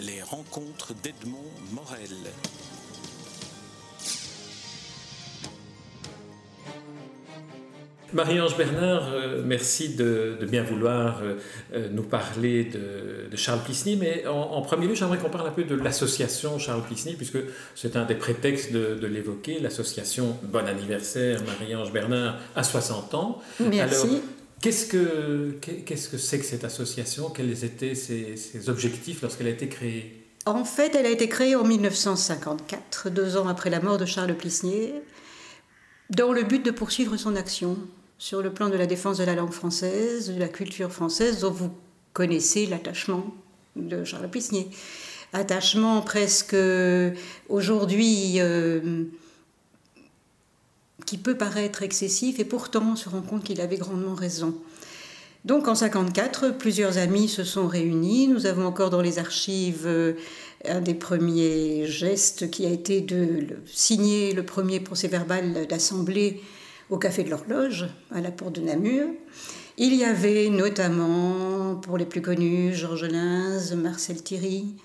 les rencontres d'Edmond Morel. Marie-Ange Bernard, euh, merci de, bien vouloir euh, euh, nous parler de, Charles Plisny, mais en, premier lieu, j'aimerais qu'on parle un peu de l'association Charles Plisny, puisque c'est un des prétextes de, l'évoquer, l'association Bon anniversaire Marie-Ange Bernard à 60 ans. Merci. Alors, qu'est-ce que qu'est-ce que c'est que cette association? Quels étaient ses, objectifs lorsqu'elle a été créée? En fait, elle a été créée en 1954, deux ans après la mort de Charles Plisnier, dans le but de poursuivre son action sur le plan de la défense de la langue française, de la culture française, dont vous connaissez l'attachement de Charles Plisnier. Attachement presque aujourd'hui euh, qui peut paraître excessif et pourtant on se rend compte qu'il avait grandement raison. Donc en 54, plusieurs amis se sont réunis. Nous avons encore dans les archives euh, un des premiers gestes qui a été de signer le premier procès verbal d'assemblée au Café de l'Horloge, à la porte de Namur. Il y avait notamment, pour les plus connus, Georges Linz, Marcel Thierry.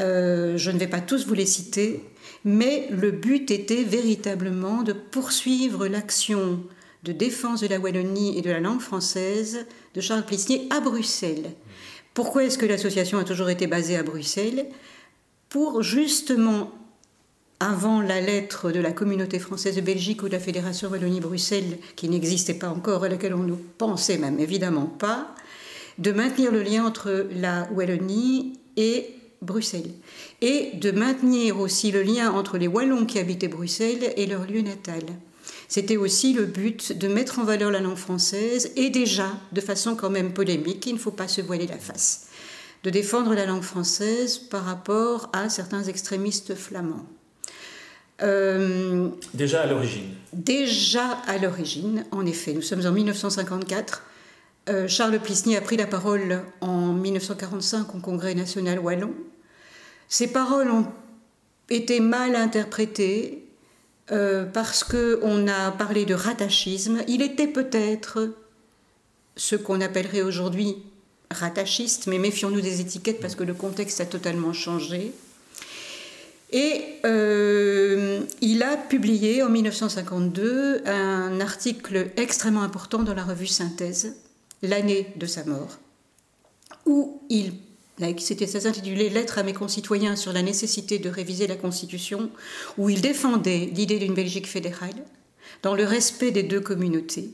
Euh, je ne vais pas tous vous les citer, mais le but était véritablement de poursuivre l'action de défense de la Wallonie et de la langue française de Charles Plisnier à Bruxelles. Pourquoi est-ce que l'association a toujours été basée à Bruxelles? Pour justement avant la lettre de la communauté française de Belgique ou de la Fédération Wallonie-Bruxelles, qui n'existait pas encore, à laquelle on ne pensait même évidemment pas, de maintenir le lien entre la Wallonie et Bruxelles. Et de maintenir aussi le lien entre les Wallons qui habitaient Bruxelles et leur lieu natal. C'était aussi le but de mettre en valeur la langue française et déjà, de façon quand même polémique, il ne faut pas se voiler la face, de défendre la langue française par rapport à certains extrémistes flamands. Euh, déjà à l'origine. Déjà à l'origine, en effet. Nous sommes en 1954. Euh, Charles Plisny a pris la parole en 1945 au Congrès national wallon. Ces paroles ont été mal interprétées euh, parce qu'on a parlé de rattachisme. Il était peut-être ce qu'on appellerait aujourd'hui rattachiste, mais méfions-nous des étiquettes parce que le contexte a totalement changé. Et euh, il a publié en 1952 un article extrêmement important dans la revue Synthèse, l'année de sa mort, où il c'était intitulé Lettre à mes concitoyens sur la nécessité de réviser la Constitution, où il défendait l'idée d'une Belgique fédérale dans le respect des deux communautés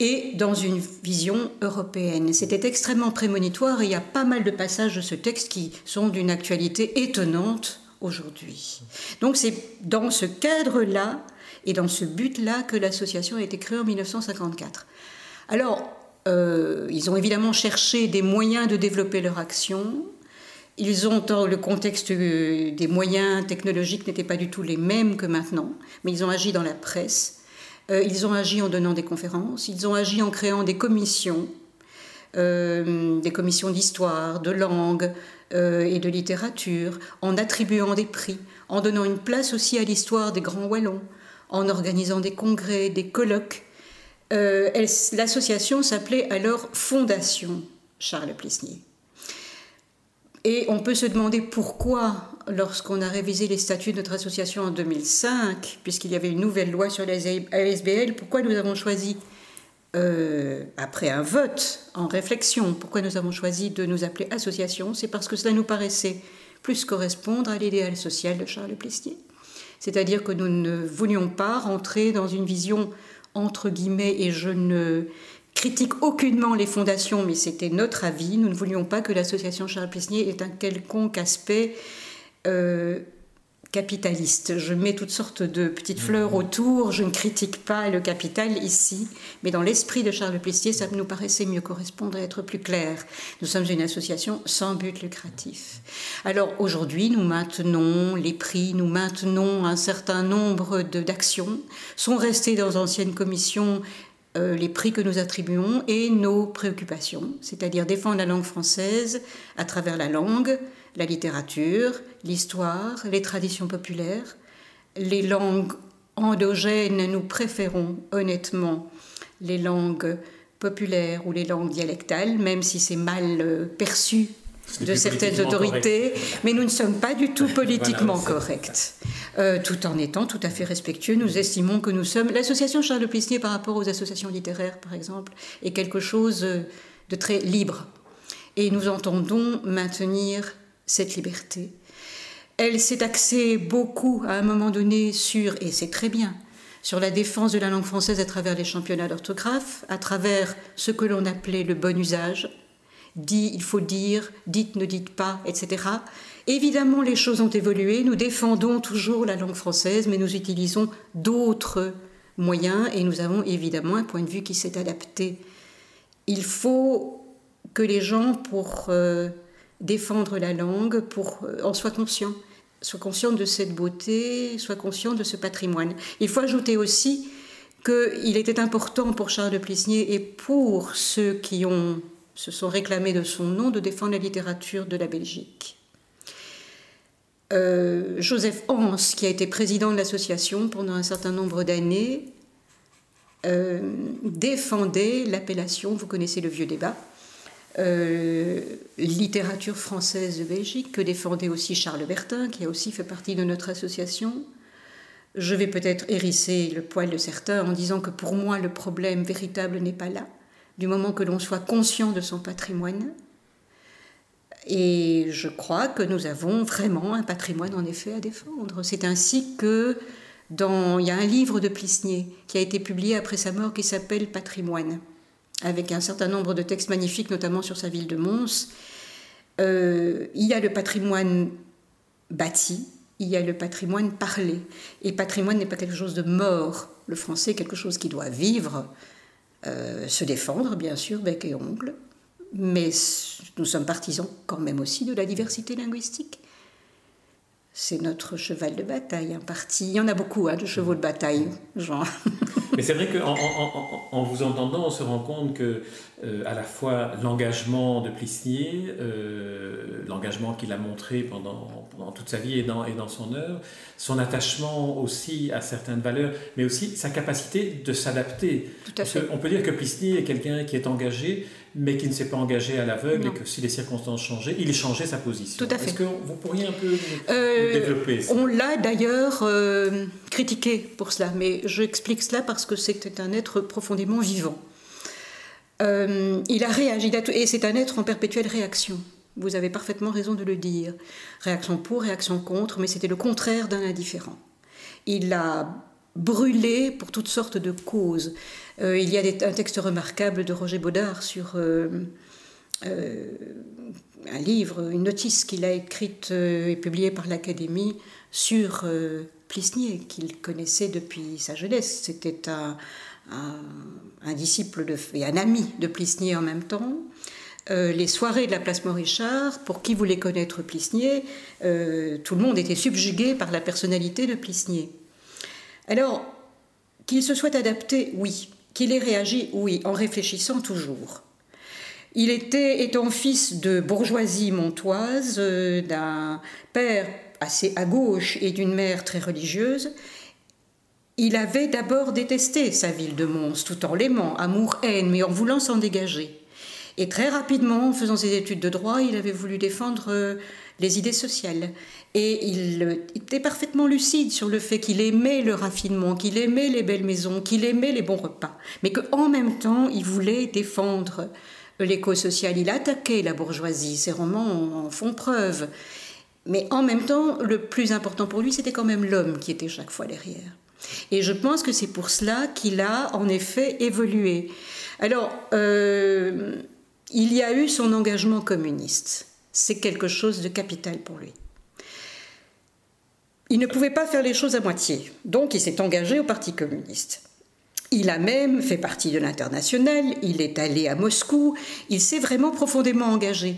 et dans une vision européenne. C'était extrêmement prémonitoire et il y a pas mal de passages de ce texte qui sont d'une actualité étonnante aujourd'hui. Donc c'est dans ce cadre-là et dans ce but-là que l'association a été créée en 1954. Alors, euh, ils ont évidemment cherché des moyens de développer leur action. Ils ont, dans le contexte euh, des moyens technologiques n'étaient pas du tout les mêmes que maintenant, mais ils ont agi dans la presse, euh, ils ont agi en donnant des conférences, ils ont agi en créant des commissions, des commissions d'histoire, de langue et de littérature, en attribuant des prix, en donnant une place aussi à l'histoire des grands wallons, en organisant des congrès, des colloques. L'association s'appelait alors Fondation Charles Plisnier. Et on peut se demander pourquoi, lorsqu'on a révisé les statuts de notre association en 2005, puisqu'il y avait une nouvelle loi sur les ASBL, pourquoi nous avons choisi, euh, après un vote en réflexion, pourquoi nous avons choisi de nous appeler association? C'est parce que cela nous paraissait plus correspondre à l'idéal social de Charles Plessier. C'est-à-dire que nous ne voulions pas rentrer dans une vision entre guillemets, et je ne critique aucunement les fondations, mais c'était notre avis. Nous ne voulions pas que l'association Charles Plesnier ait un quelconque aspect euh, capitaliste. Je mets toutes sortes de petites fleurs autour, je ne critique pas le capital ici, mais dans l'esprit de Charles Plessier, ça nous paraissait mieux correspondre et être plus clair. Nous sommes une association sans but lucratif. Alors aujourd'hui, nous maintenons les prix, nous maintenons un certain nombre d'actions, sont restés dans anciennes commissions euh, les prix que nous attribuons et nos préoccupations, c'est-à-dire défendre la langue française à travers la langue, la littérature, l'histoire, les traditions populaires, les langues endogènes, nous préférons honnêtement les langues populaires ou les langues dialectales, même si c'est mal euh, perçu de certaines autorités, mais nous ne sommes pas du tout politiquement corrects. Euh, tout en étant tout à fait respectueux, nous estimons que nous sommes. L'association Charles Plisnier par rapport aux associations littéraires, par exemple, est quelque chose de très libre. Et nous entendons maintenir cette liberté. Elle s'est axée beaucoup à un moment donné sur, et c'est très bien, sur la défense de la langue française à travers les championnats d'orthographe, à travers ce que l'on appelait le bon usage, dit, il faut dire, dites, ne dites pas, etc. Évidemment, les choses ont évolué, nous défendons toujours la langue française, mais nous utilisons d'autres moyens et nous avons évidemment un point de vue qui s'est adapté. Il faut que les gens, pour euh, défendre la langue, pour, euh, en soient conscients soit consciente de cette beauté, soit consciente de ce patrimoine. Il faut ajouter aussi qu'il était important pour Charles de Plisnier et pour ceux qui ont, se sont réclamés de son nom de défendre la littérature de la Belgique. Euh, Joseph Hans, qui a été président de l'association pendant un certain nombre d'années, euh, défendait l'appellation, vous connaissez le vieux débat, euh, littérature française de Belgique, que défendait aussi Charles Bertin, qui a aussi fait partie de notre association. Je vais peut-être hérisser le poil de certains en disant que pour moi, le problème véritable n'est pas là, du moment que l'on soit conscient de son patrimoine. Et je crois que nous avons vraiment un patrimoine en effet à défendre. C'est ainsi que dans, il y a un livre de Plisnier qui a été publié après sa mort qui s'appelle Patrimoine avec un certain nombre de textes magnifiques, notamment sur sa ville de Mons. Euh, il y a le patrimoine bâti, il y a le patrimoine parlé. Et patrimoine n'est pas quelque chose de mort. Le français est quelque chose qui doit vivre, euh, se défendre, bien sûr, bec et ongle. Mais nous sommes partisans quand même aussi de la diversité linguistique. C'est notre cheval de bataille, un parti. Il y en a beaucoup hein, de chevaux de bataille, genre. Mais c'est vrai qu'en en, vous entendant, on se rend compte que euh, à la fois l'engagement de Plisnier, euh, l'engagement qu'il a montré pendant, pendant, toute sa vie et dans, et dans son œuvre, son attachement aussi à certaines valeurs, mais aussi sa capacité de s'adapter. On peut dire que Plisnier est quelqu'un qui est engagé, mais qui ne s'est pas engagé à l'aveugle et que si les circonstances changeaient, il changeait sa position. Tout à fait. Est-ce que vous pourriez un peu euh, développer ça? On l'a d'ailleurs critiqué pour cela, mais j'explique cela parce que c'était un être profondément vivant. Euh, il a réagi, et c'est un être en perpétuelle réaction. Vous avez parfaitement raison de le dire. Réaction pour, réaction contre, mais c'était le contraire d'un indifférent. Il a brûlé pour toutes sortes de causes. Euh, il y a un texte remarquable de Roger Baudard sur euh, un livre, une notice qu'il a écrite et publiée par l'Académie sur Plisnier, qu'il connaissait depuis sa jeunesse. C'était un, disciple de, et un ami de Plisnier en même temps. Euh, les soirées de la place Maurichard, pour qui voulait connaître Plisnier, euh, tout le monde était subjugué par la personnalité de Plisnier. Alors, qu'il se soit adapté, oui. Qu'il ait réagi, oui, en réfléchissant toujours. Il était, étant fils de bourgeoisie montoise, euh, d'un père assez à gauche et d'une mère très religieuse, il avait d'abord détesté sa ville de Mons, tout en l'aimant, amour-haine, mais en voulant s'en dégager. Et très rapidement, en faisant ses études de droit, il avait voulu défendre euh, les idées sociales. Et il était parfaitement lucide sur le fait qu'il aimait le raffinement, qu'il aimait les belles maisons, qu'il aimait les bons repas, mais qu'en même temps, il voulait défendre l'éco-social. Il attaquait la bourgeoisie, ses romans en font preuve. Mais en même temps, le plus important pour lui, c'était quand même l'homme qui était chaque fois derrière. Et je pense que c'est pour cela qu'il a en effet évolué. Alors, euh, il y a eu son engagement communiste. C'est quelque chose de capital pour lui. Il ne pouvait pas faire les choses à moitié, donc il s'est engagé au Parti communiste. Il a même fait partie de l'international, il est allé à Moscou, il s'est vraiment profondément engagé.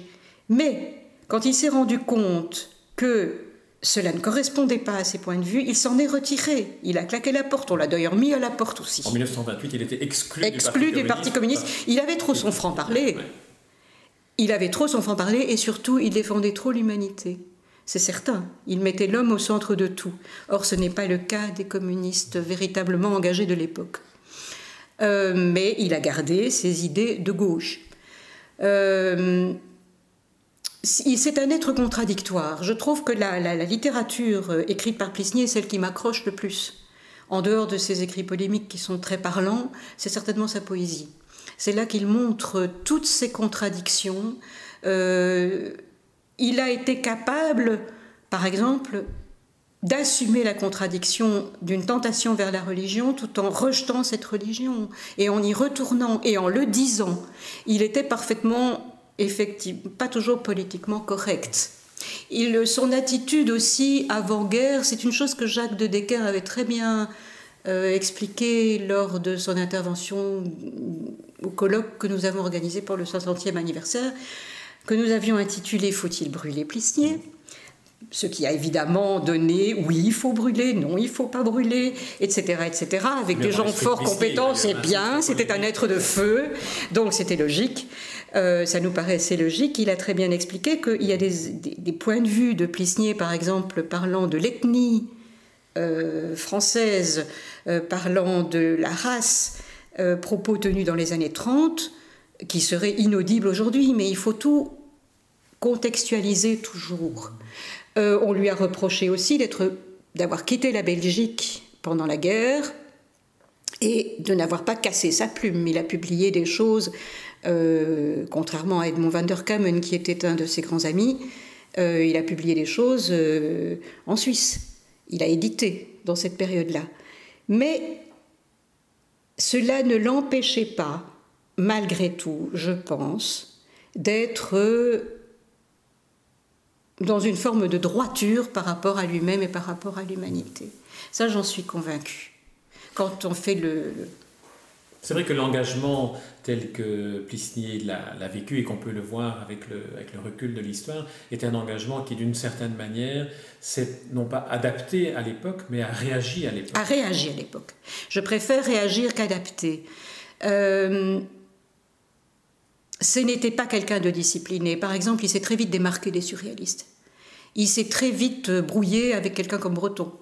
Mais quand il s'est rendu compte que cela ne correspondait pas à ses points de vue, il s'en est retiré. Il a claqué la porte. On l'a d'ailleurs mis à la porte aussi. En 1928, il était exclu, du, Parti, communiste. Il avait trop son franc-parler. Il avait trop son franc-parler et surtout, il défendait trop l'humanité. C'est certain. Il mettait l'homme au centre de tout. Or, ce n'est pas le cas des communistes véritablement engagés de l'époque. Euh, mais il a gardé ses idées de gauche. Euh, c'est un être contradictoire. Je trouve que la, littérature euh, écrite par Plisnier est celle qui m'accroche le plus. En dehors de ses écrits polémiques qui sont très parlants, c'est certainement sa poésie. C'est là qu'il montre toutes ces contradictions. Euh, il a été capable, par exemple, d'assumer la contradiction d'une tentation vers la religion tout en rejetant cette religion et en y retournant et en le disant. Il était parfaitement effectivement, pas toujours politiquement correct. Son attitude aussi avant-guerre, c'est une chose que Jacques de Decker avait très bien euh, expliqué lors de son intervention au colloque que nous avons organisé pour le 60e anniversaire, que nous avions intitulé Faut-il brûler Plissier? Ce qui a évidemment donné oui, il faut brûler, non, il faut pas brûler, etc., etc., avec des gens fort compétents, c'est bien, c'était un être de feu, donc c'était logique. Euh, ça nous paraissait logique. Il a très bien expliqué qu'il y a des, points de vue de Plisnier, par exemple, parlant de l'ethnie euh, française, euh, parlant de la race, propos tenus dans les années 30, qui seraient inaudibles aujourd'hui, mais il faut tout contextualiser toujours. on lui a reproché aussi d'avoir quitté la Belgique pendant la guerre et de n'avoir pas cassé sa plume. Il a publié des choses euh, contrairement à Edmond van der Kamen, qui était un de ses grands amis, euh, il a publié des choses euh, en Suisse. Il a édité dans cette période-là. Mais cela ne l'empêchait pas, malgré tout, je pense, d'être dans une forme de droiture par rapport à lui-même et par rapport à l'humanité. Ça, j'en suis convaincue. Quand on fait le, c'est vrai que l'engagement tel que Plisnier l'a vécu et qu'on peut le voir avec le, recul de l'histoire est un engagement qui, d'une certaine manière, s'est non pas adapté à l'époque, mais a réagi à l'époque. A réagi à l'époque. Je préfère réagir qu'adapter. Euh, ce n'était pas quelqu'un de discipliné. Par exemple, il s'est très vite démarqué des surréalistes. Il s'est très vite brouillé avec quelqu'un comme Breton.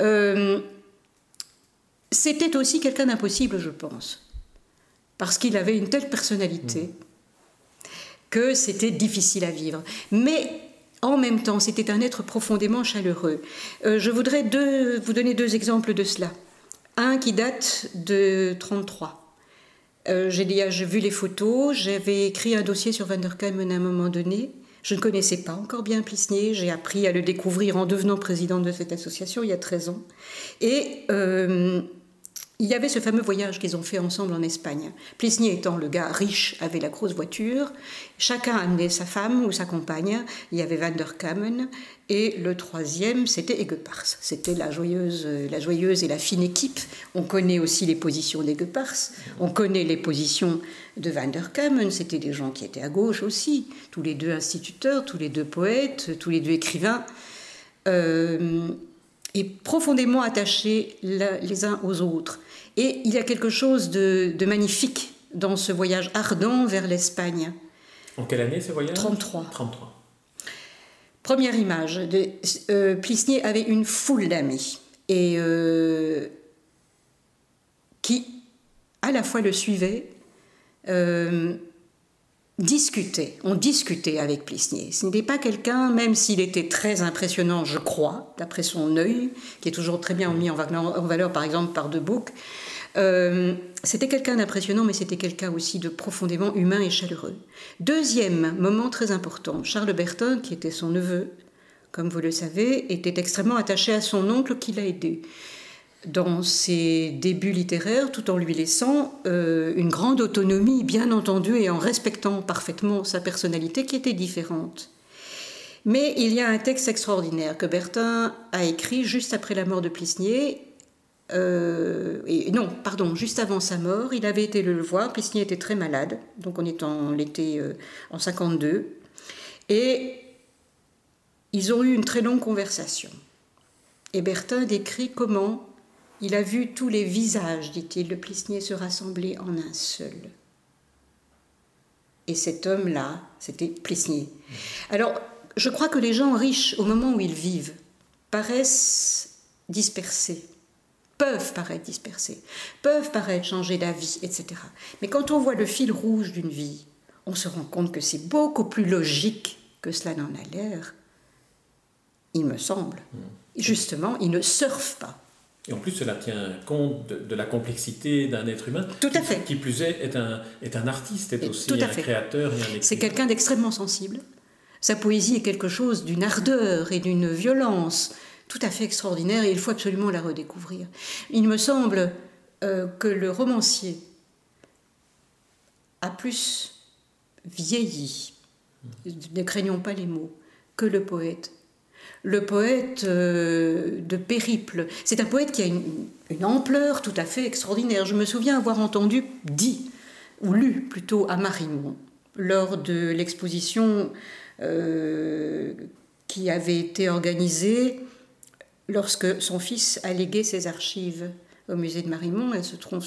Euh, c'était aussi quelqu'un d'impossible, je pense, parce qu'il avait une telle personnalité que c'était difficile à vivre. Mais en même temps, c'était un être profondément chaleureux. Euh, je voudrais vous donner deux exemples de cela. Un qui date de 1933. Euh, j'ai vu les photos, j'avais écrit un dossier sur Van der à un moment donné. Je ne connaissais pas encore bien Plisnier, j'ai appris à le découvrir en devenant présidente de cette association il y a 13 ans. Et euh, il y avait ce fameux voyage qu'ils ont fait ensemble en Espagne. Plisnier étant le gars riche, avait la grosse voiture. Chacun amenait sa femme ou sa compagne. Il y avait Van der Kamen. Et le troisième, c'était Eggepars. C'était la joyeuse, la joyeuse et la fine équipe. On connaît aussi les positions d'Eggepars. On connaît les positions de Van der Kamen. C'était des gens qui étaient à gauche aussi. Tous les deux instituteurs, tous les deux poètes, tous les deux écrivains. Euh, et profondément attachés les uns aux autres. Et il y a quelque chose de, magnifique dans ce voyage ardent vers l'Espagne. En quelle année ce voyage? 33. 33. Première image, de, euh, Plisnier avait une foule d'amis et euh, qui à la fois le suivaient, euh, discutait, on discutait avec Plisnier. Ce n'était pas quelqu'un, même s'il était très impressionnant, je crois, d'après son œil, qui est toujours très bien mis en valeur, par exemple, par De Bouc. Euh, c'était quelqu'un d'impressionnant, mais c'était quelqu'un aussi de profondément humain et chaleureux. Deuxième moment très important, Charles Bertin, qui était son neveu, comme vous le savez, était extrêmement attaché à son oncle qui l'a aidé dans ses débuts littéraires tout en lui laissant euh, une grande autonomie, bien entendu, et en respectant parfaitement sa personnalité qui était différente. Mais il y a un texte extraordinaire que Bertin a écrit juste après la mort de Plisnier. Euh, et non, pardon, juste avant sa mort, il avait été le voir. Plisnier était très malade, donc on est en l'été euh, en 52, et ils ont eu une très longue conversation. Et Bertin décrit comment il a vu tous les visages, dit-il, de Plisnier se rassembler en un seul. Et cet homme-là, c'était Plisnier. Alors, je crois que les gens riches, au moment où ils vivent, paraissent dispersés, peuvent paraître dispersés, peuvent paraître changer d'avis, etc. Mais quand on voit le fil rouge d'une vie, on se rend compte que c'est beaucoup plus logique que cela n'en a l'air, il me semble. Justement, il ne surfe pas. Et en plus, cela tient compte de, la complexité d'un être humain. Tout à fait. Qui plus est, est un, est un artiste, est aussi un créateur et un écrivain. C'est quelqu'un d'extrêmement sensible. Sa poésie est quelque chose d'une ardeur et d'une violence tout à fait extraordinaire et il faut absolument la redécouvrir. Il me semble euh, que le romancier a plus vieilli, ne craignons pas les mots, que le poète le poète euh, de Périple. C'est un poète qui a une, ampleur tout à fait extraordinaire. Je me souviens avoir entendu dit, ou lu plutôt à Marimont, lors de l'exposition euh, qui avait été organisée lorsque son fils a légué ses archives au musée de Marimont. Trouve,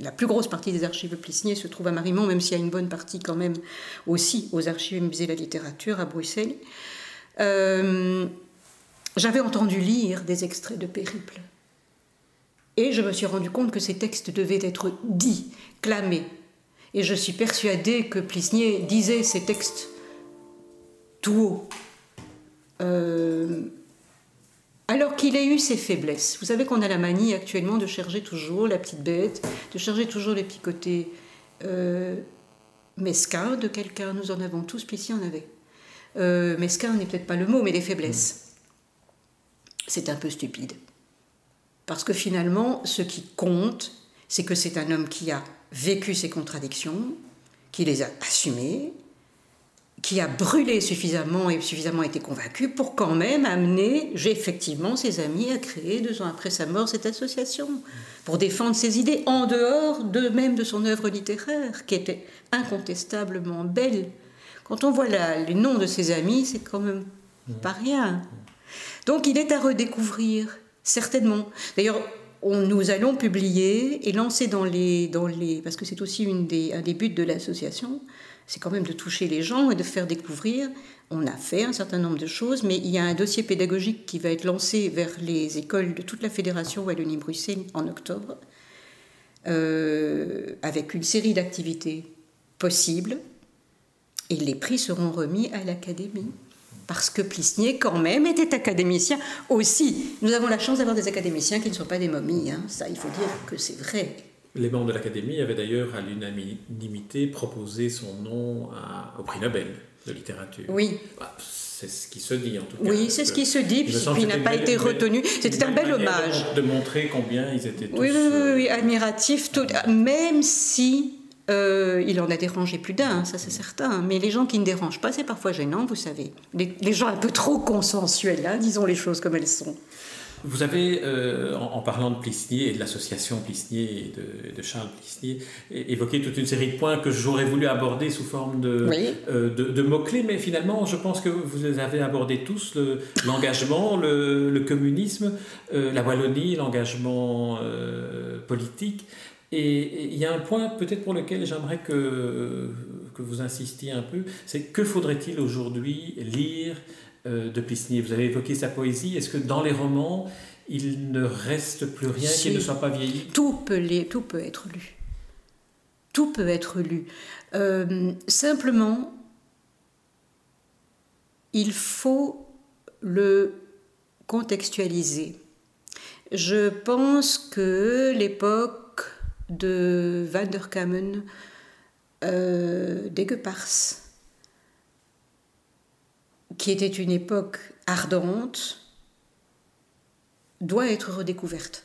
la plus grosse partie des archives Plissnier se trouve à Marimont, même s'il y a une bonne partie quand même aussi aux archives musée de la littérature à Bruxelles. Euh, j'avais entendu lire des extraits de Périple. Et je me suis rendu compte que ces textes devaient être dits, clamés. Et je suis persuadée que Plisnier disait ces textes tout haut. Euh, alors qu'il ait eu ses faiblesses. Vous savez qu'on a la manie actuellement de chercher toujours la petite bête, de chercher toujours les petits côtés euh, mesquins de quelqu'un. Nous en avons tous, Plisnier en avait euh, mesquin n'est peut-être pas le mot, mais des faiblesses. C'est un peu stupide. Parce que finalement, ce qui compte, c'est que c'est un homme qui a vécu ses contradictions, qui les a assumées, qui a brûlé suffisamment et suffisamment été convaincu pour quand même amener effectivement ses amis à créer deux ans après sa mort cette association pour défendre ses idées en dehors de même de son œuvre littéraire qui était incontestablement belle quand on voit les noms de ses amis, c'est quand même pas rien. Donc il est à redécouvrir, certainement. D'ailleurs, nous allons publier et lancer dans les, dans les parce que c'est aussi une des, un des buts de l'association, c'est quand même de toucher les gens et de faire découvrir. On a fait un certain nombre de choses, mais il y a un dossier pédagogique qui va être lancé vers les écoles de toute la fédération Wallonie-Bruxelles en octobre, euh, avec une série d'activités possibles et les prix seront remis à l'Académie. Parce que Plisnier, quand même, était académicien aussi. Nous avons la chance d'avoir des académiciens qui ne sont pas des momies. Hein. Ça, il faut dire que c'est vrai. Les membres de l'Académie avaient d'ailleurs à l'unanimité proposé son nom au prix Nobel de littérature. Oui. Bah, c'est ce qui se dit en tout cas. Oui, c'est ce qui se dit, puis il n'a pas été retenu. C'était un bel hommage. De, montrer combien ils étaient tous. Oui, oui, oui, oui admiratifs, tout, même si euh, il en a dérangé plus d'un, ça c'est certain. Mais les gens qui ne dérangent pas, c'est parfois gênant, vous savez. Les, gens un peu trop consensuels, hein, disons les choses comme elles sont. Vous avez, euh, en, parlant de Plisnier et de l'association Plisnier et de, Charles Plisnier, évoqué toute une série de points que j'aurais voulu aborder sous forme de, euh, de, mots-clés, mais finalement, je pense que vous les avez abordés tous l'engagement, le, communisme, la Wallonie, l'engagement politique. Et il y a un point peut-être pour lequel j'aimerais que, que vous insistiez un peu, c'est que faudrait-il aujourd'hui lire euh, de Plisnier Vous avez évoqué sa poésie, est-ce que dans les romans, il ne reste plus rien qui ne soit pas vieilli? Tout peut, tout peut être lu. Tout peut être lu. Euh, simplement, il faut le contextualiser. Je pense que l'époque de Van der Kamen, euh, qui était une époque ardente, doit être redécouverte.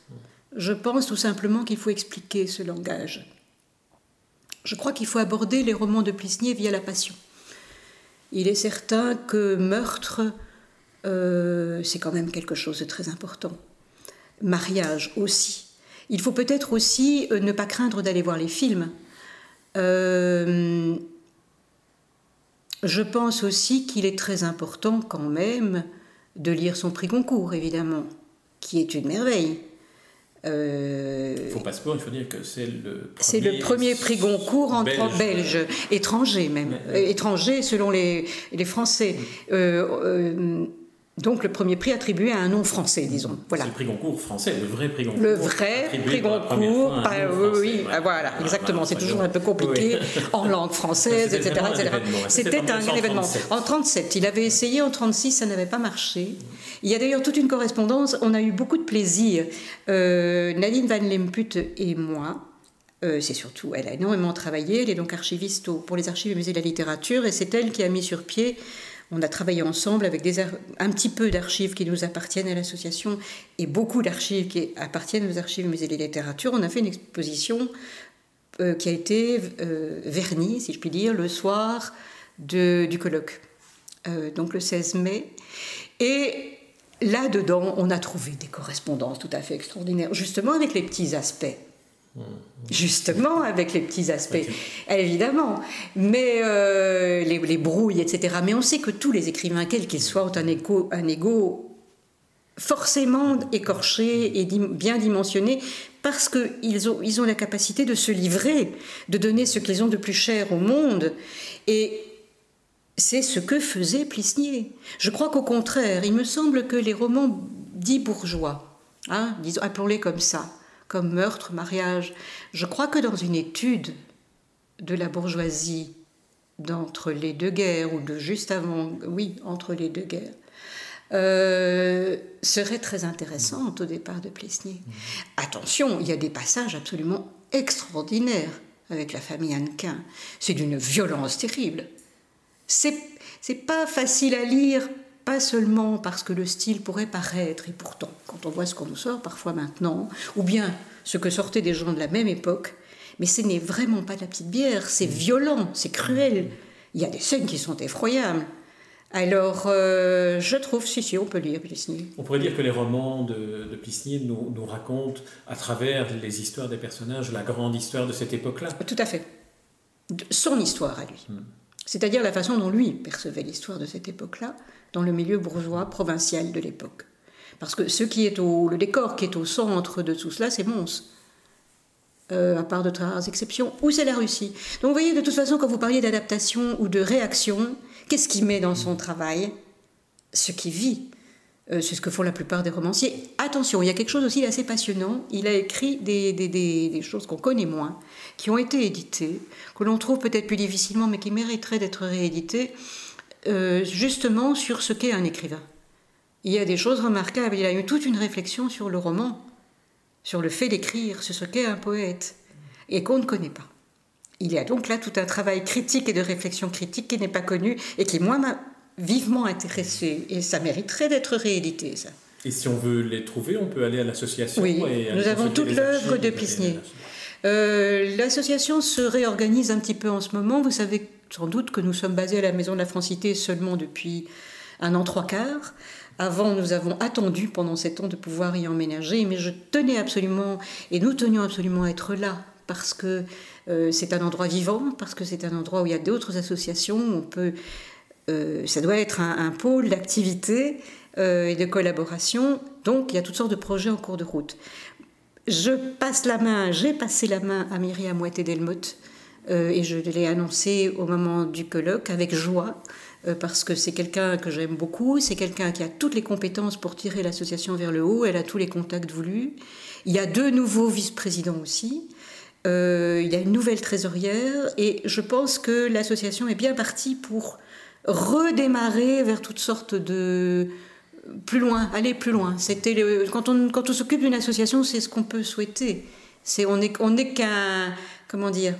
Je pense tout simplement qu'il faut expliquer ce langage. Je crois qu'il faut aborder les romans de Plisnier via la passion. Il est certain que meurtre, euh, c'est quand même quelque chose de très important. Mariage aussi. Il faut peut-être aussi euh, ne pas craindre d'aller voir les films. Euh, je pense aussi qu'il est très important quand même de lire son prix Goncourt, évidemment, qui est une merveille. Euh, il faut pas se il faut dire que c'est le premier, c'est le premier prix Goncourt en belge, belge étranger même, étranger selon les, les Français. Donc le premier prix attribué à un nom français, disons. Voilà. C'est le prix Goncourt français, le vrai prix Goncourt. Le vrai prix Goncourt, oui, oui, voilà, exactement. c'est toujours un peu compliqué en langue française, etc. C'était un, événement. En 37, il avait essayé en 36, ça n'avait pas marché. Il y a d'ailleurs toute une correspondance. On a eu beaucoup de plaisir. Euh, Nadine Van Lemput et moi. Euh, c'est surtout, elle a énormément travaillé. Elle est donc archiviste pour les archives et musées de la littérature, et c'est elle qui a mis sur pied on a travaillé ensemble avec un petit peu d'archives qui nous appartiennent à l'association et beaucoup d'archives qui appartiennent aux archives musées de littérature. On a fait une exposition euh, qui a été euh, vernie, si je puis dire, le soir du colloque, euh, donc le 16 mai. Et là-dedans, on a trouvé des correspondances tout à fait extraordinaires, justement avec les petits aspects Justement, avec les petits aspects, évidemment. Mais euh, les, brouilles, etc. Mais on sait que tous les écrivains, quels qu'ils soient, ont un ego, un forcément écorché et bien dimensionné parce qu'ils ont, ils ont la capacité de se livrer, de donner ce qu'ils ont de plus cher au monde. Et c'est ce que faisait Plisnier. Je crois qu'au contraire, il me semble que les romans dits bourgeois, hein, disons, appelons-les comme ça, comme meurtre, mariage. Je crois que dans une étude de la bourgeoisie d'entre les deux guerres, ou de juste avant, oui, entre les deux guerres, euh, serait très intéressante au départ de Plesnier. Mmh. Attention, il y a des passages absolument extraordinaires avec la famille Hannequin. C'est d'une violence terrible. C'est, c'est pas facile à lire pas seulement parce que le style pourrait paraître, et pourtant, quand on voit ce qu'on nous sort parfois maintenant, ou bien ce que sortaient des gens de la même époque, mais ce n'est vraiment pas de la petite bière, c'est violent, c'est cruel. Il y a des scènes qui sont effroyables. Alors, euh, je trouve, si, si, on peut lire Plisny. On pourrait dire que les romans de, de Plisny nous, nous, racontent, à travers les histoires des personnages, la grande histoire de cette époque-là. Tout à fait. Son histoire à lui. Hmm. C'est-à-dire la façon dont lui percevait l'histoire de cette époque-là, dans le milieu bourgeois provincial de l'époque. Parce que ce qui est au, le décor qui est au centre de tout cela, c'est Mons. Euh, à part de très rares exceptions, ou c'est la Russie. Donc vous voyez, de toute façon, quand vous parliez d'adaptation ou de réaction, qu'est-ce qu'il met dans son travail? Ce qui vit. Euh, c'est ce que font la plupart des romanciers. Attention, il y a quelque chose aussi d'assez passionnant. Il a écrit des, des, des, choses qu'on connaît moins, qui ont été éditées, que l'on trouve peut-être plus difficilement, mais qui mériteraient d'être rééditées. Euh, justement sur ce qu'est un écrivain. Il y a des choses remarquables. Il a eu toute une réflexion sur le roman, sur le fait d'écrire, sur ce qu'est un poète, et qu'on ne connaît pas. Il y a donc là tout un travail critique et de réflexion critique qui n'est pas connu et qui, moi, vivement intéressé. Et ça mériterait d'être réédité, ça. Et si on veut les trouver, on peut aller à l'association Oui, nous avons toute l'œuvre de Plisnier. Euh, l'association se réorganise un petit peu en ce moment. Vous savez sans doute que nous sommes basés à la Maison de la Francité seulement depuis un an, trois quarts. Avant, nous avons attendu pendant sept ans de pouvoir y emménager, mais je tenais absolument, et nous tenions absolument à être là, parce que euh, c'est un endroit vivant, parce que c'est un endroit où il y a d'autres associations, on peut, ça doit être un, pôle d'activité euh, et de collaboration, donc il y a toutes sortes de projets en cours de route. Je passe la main, j'ai passé la main à Myriam Ouetté-Delmotte, euh, et je l'ai annoncé au moment du colloque avec joie euh, parce que c'est quelqu'un que j'aime beaucoup, c'est quelqu'un qui a toutes les compétences pour tirer l'association vers le haut, elle a tous les contacts voulus. Il y a deux nouveaux vice-présidents aussi, euh, il y a une nouvelle trésorière et je pense que l'association est bien partie pour redémarrer vers toutes sortes de plus loin, aller plus loin. C'était quand on quand on s'occupe d'une association, c'est ce qu'on peut souhaiter. C'est on est on qu'un comment dire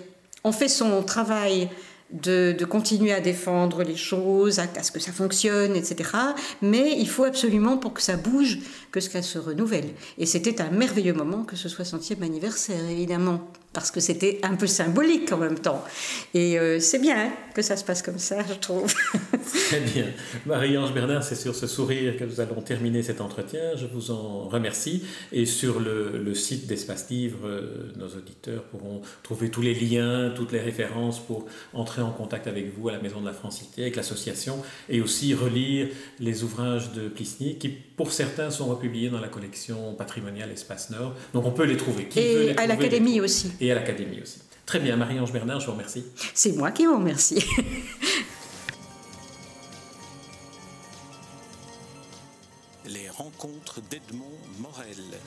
on fait son travail de, continuer à défendre les choses, à, ce que ça fonctionne, etc. Mais il faut absolument, pour que ça bouge, que qu'elle se renouvelle. Et c'était un merveilleux moment que ce soit centième anniversaire, évidemment parce que c'était un peu symbolique en même temps. Et euh, c'est bien hein, que ça se passe comme ça, je trouve. Très bien. Marie-Ange Bernard, c'est sur ce sourire que nous allons terminer cet entretien. Je vous en remercie. Et sur le, site d'Espace Livre, euh, nos auditeurs pourront trouver tous les liens, toutes les références pour entrer en contact avec vous à la Maison de la Francité, avec l'association, et aussi relire les ouvrages de Plisny, qui pour certains sont republiés dans la collection patrimoniale Espace Nord. Donc on peut les trouver. Qui et à l'Académie aussi et à l'Académie aussi. Très bien, Marie-Ange Bernard, je vous remercie. C'est moi qui vous remercie. rencontre d'Edmond Morel.